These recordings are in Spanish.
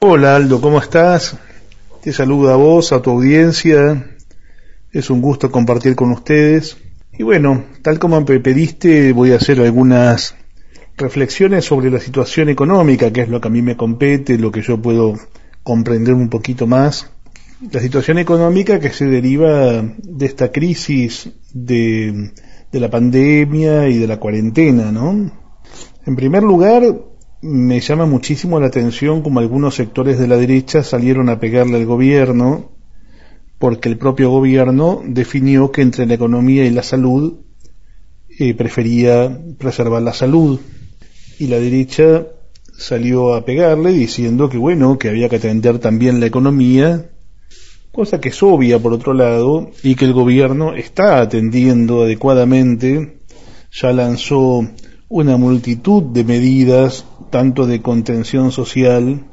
Hola Aldo, ¿cómo estás? Te saluda a vos, a tu audiencia. Es un gusto compartir con ustedes. Y bueno, tal como me pediste, voy a hacer algunas reflexiones sobre la situación económica, que es lo que a mí me compete, lo que yo puedo comprender un poquito más. La situación económica que se deriva de esta crisis de, de la pandemia y de la cuarentena, ¿no? En primer lugar, me llama muchísimo la atención como algunos sectores de la derecha salieron a pegarle al gobierno porque el propio gobierno definió que entre la economía y la salud eh, prefería preservar la salud. Y la derecha salió a pegarle diciendo que bueno, que había que atender también la economía, cosa que es obvia por otro lado, y que el gobierno está atendiendo adecuadamente, ya lanzó una multitud de medidas tanto de contención social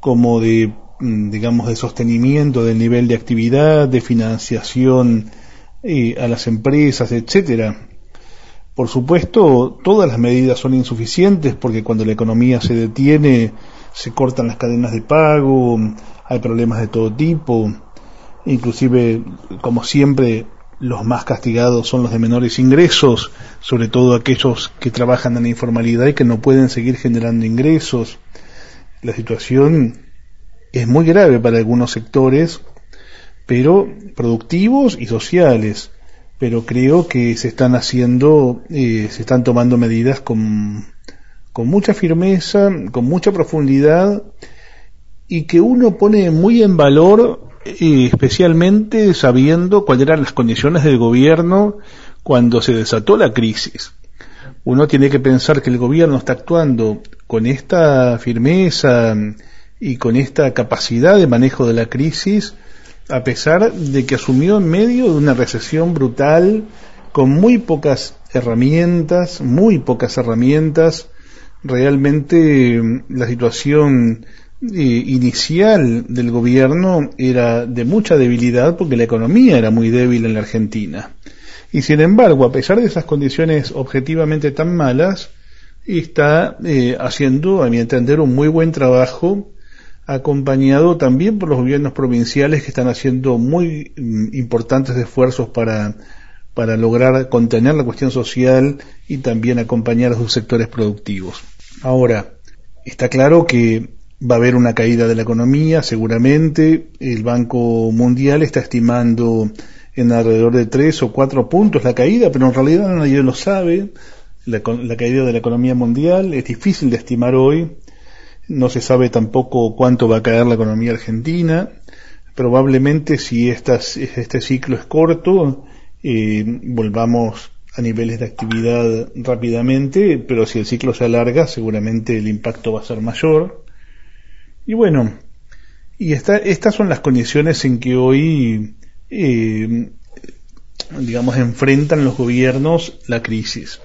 como de, mm, digamos, de sostenimiento del nivel de actividad, de financiación eh, a las empresas, etcétera. Por supuesto, todas las medidas son insuficientes porque cuando la economía se detiene, se cortan las cadenas de pago, hay problemas de todo tipo, inclusive, como siempre, los más castigados son los de menores ingresos, sobre todo aquellos que trabajan en la informalidad y que no pueden seguir generando ingresos. La situación es muy grave para algunos sectores, pero productivos y sociales. Pero creo que se están haciendo, eh, se están tomando medidas con, con mucha firmeza, con mucha profundidad y que uno pone muy en valor especialmente sabiendo cuáles eran las condiciones del gobierno cuando se desató la crisis. Uno tiene que pensar que el gobierno está actuando con esta firmeza y con esta capacidad de manejo de la crisis, a pesar de que asumió en medio de una recesión brutal, con muy pocas herramientas, muy pocas herramientas, realmente la situación inicial del gobierno era de mucha debilidad porque la economía era muy débil en la Argentina. Y sin embargo, a pesar de esas condiciones objetivamente tan malas, está eh, haciendo, a mi entender, un muy buen trabajo, acompañado también por los gobiernos provinciales que están haciendo muy mm, importantes esfuerzos para, para lograr contener la cuestión social y también acompañar a sus sectores productivos. Ahora, está claro que Va a haber una caída de la economía, seguramente. El Banco Mundial está estimando en alrededor de tres o cuatro puntos la caída, pero en realidad nadie lo sabe. La, caída de la economía mundial es difícil de estimar hoy. No se sabe tampoco cuánto va a caer la economía argentina. Probablemente si este ciclo es corto, eh, volvamos a niveles de actividad rápidamente, pero si el ciclo se alarga, seguramente el impacto va a ser mayor. Y bueno, y estas son las condiciones en que hoy, eh, digamos, enfrentan los gobiernos la crisis.